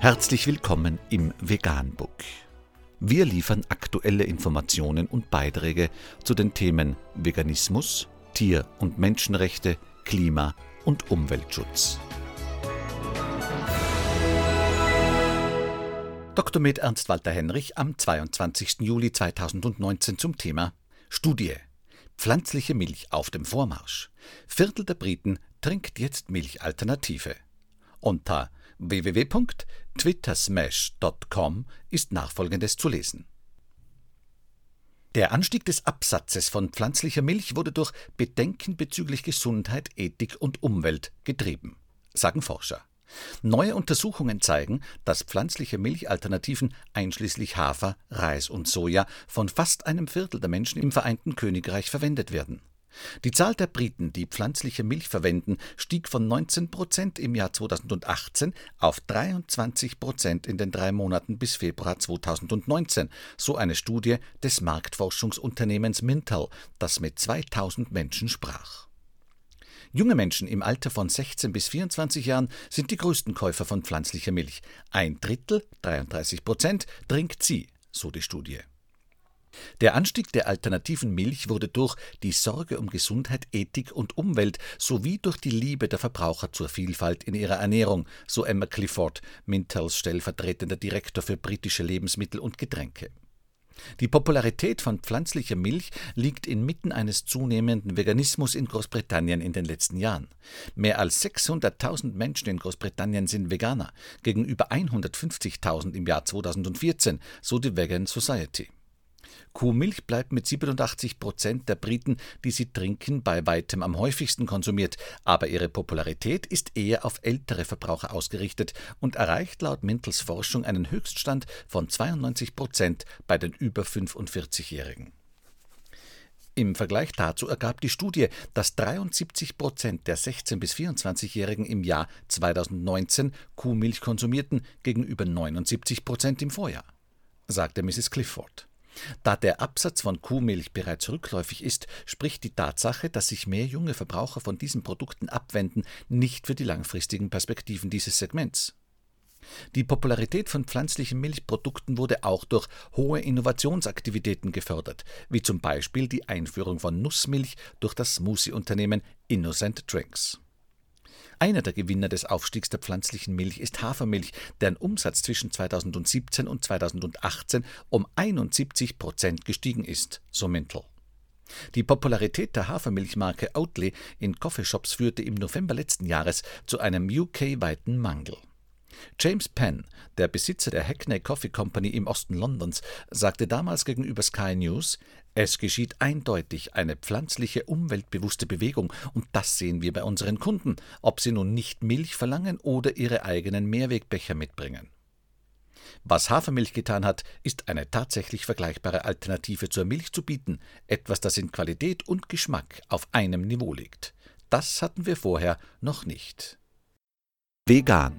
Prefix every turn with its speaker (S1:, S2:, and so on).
S1: Herzlich willkommen im Veganbook. Wir liefern aktuelle Informationen und Beiträge zu den Themen Veganismus, Tier- und Menschenrechte, Klima- und Umweltschutz. Dr. Med Ernst Walter Henrich am 22. Juli 2019 zum Thema Studie. Pflanzliche Milch auf dem Vormarsch. Viertel der Briten trinkt jetzt Milchalternative. Unter www.twittersmash.com ist nachfolgendes zu lesen. Der Anstieg des Absatzes von pflanzlicher Milch wurde durch Bedenken bezüglich Gesundheit, Ethik und Umwelt getrieben, sagen Forscher. Neue Untersuchungen zeigen, dass pflanzliche Milchalternativen einschließlich Hafer, Reis und Soja von fast einem Viertel der Menschen im Vereinten Königreich verwendet werden. Die Zahl der Briten, die pflanzliche Milch verwenden, stieg von 19 Prozent im Jahr 2018 auf 23 Prozent in den drei Monaten bis Februar 2019, so eine Studie des Marktforschungsunternehmens Mintel, das mit 2000 Menschen sprach. Junge Menschen im Alter von 16 bis 24 Jahren sind die größten Käufer von pflanzlicher Milch. Ein Drittel, 33 Prozent, trinkt sie, so die Studie. Der Anstieg der alternativen Milch wurde durch die Sorge um Gesundheit, Ethik und Umwelt sowie durch die Liebe der Verbraucher zur Vielfalt in ihrer Ernährung, so Emma Clifford, Mintels stellvertretender Direktor für britische Lebensmittel und Getränke. Die Popularität von pflanzlicher Milch liegt inmitten eines zunehmenden Veganismus in Großbritannien in den letzten Jahren. Mehr als 600.000 Menschen in Großbritannien sind Veganer, gegenüber 150.000 im Jahr 2014, so die Vegan Society. Kuhmilch bleibt mit 87 Prozent der Briten, die sie trinken, bei weitem am häufigsten konsumiert, aber ihre Popularität ist eher auf ältere Verbraucher ausgerichtet und erreicht laut Mintels Forschung einen Höchststand von 92 Prozent bei den über 45-Jährigen. Im Vergleich dazu ergab die Studie, dass 73 Prozent der 16- bis 24-Jährigen im Jahr 2019 Kuhmilch konsumierten, gegenüber 79 Prozent im Vorjahr, sagte Mrs. Clifford. Da der Absatz von Kuhmilch bereits rückläufig ist, spricht die Tatsache, dass sich mehr junge Verbraucher von diesen Produkten abwenden, nicht für die langfristigen Perspektiven dieses Segments. Die Popularität von pflanzlichen Milchprodukten wurde auch durch hohe Innovationsaktivitäten gefördert, wie zum Beispiel die Einführung von Nussmilch durch das Smoothie-Unternehmen Innocent Drinks. Einer der Gewinner des Aufstiegs der pflanzlichen Milch ist Hafermilch, deren Umsatz zwischen 2017 und 2018 um 71 Prozent gestiegen ist, so Mintel. Die Popularität der Hafermilchmarke Oatly in Coffeeshops führte im November letzten Jahres zu einem UK-weiten Mangel. James Penn, der Besitzer der Hackney Coffee Company im Osten Londons, sagte damals gegenüber Sky News, es geschieht eindeutig eine pflanzliche, umweltbewusste Bewegung, und das sehen wir bei unseren Kunden, ob sie nun nicht Milch verlangen oder ihre eigenen Mehrwegbecher mitbringen. Was Hafermilch getan hat, ist eine tatsächlich vergleichbare Alternative zur Milch zu bieten, etwas, das in Qualität und Geschmack auf einem Niveau liegt. Das hatten wir vorher noch nicht. Vegan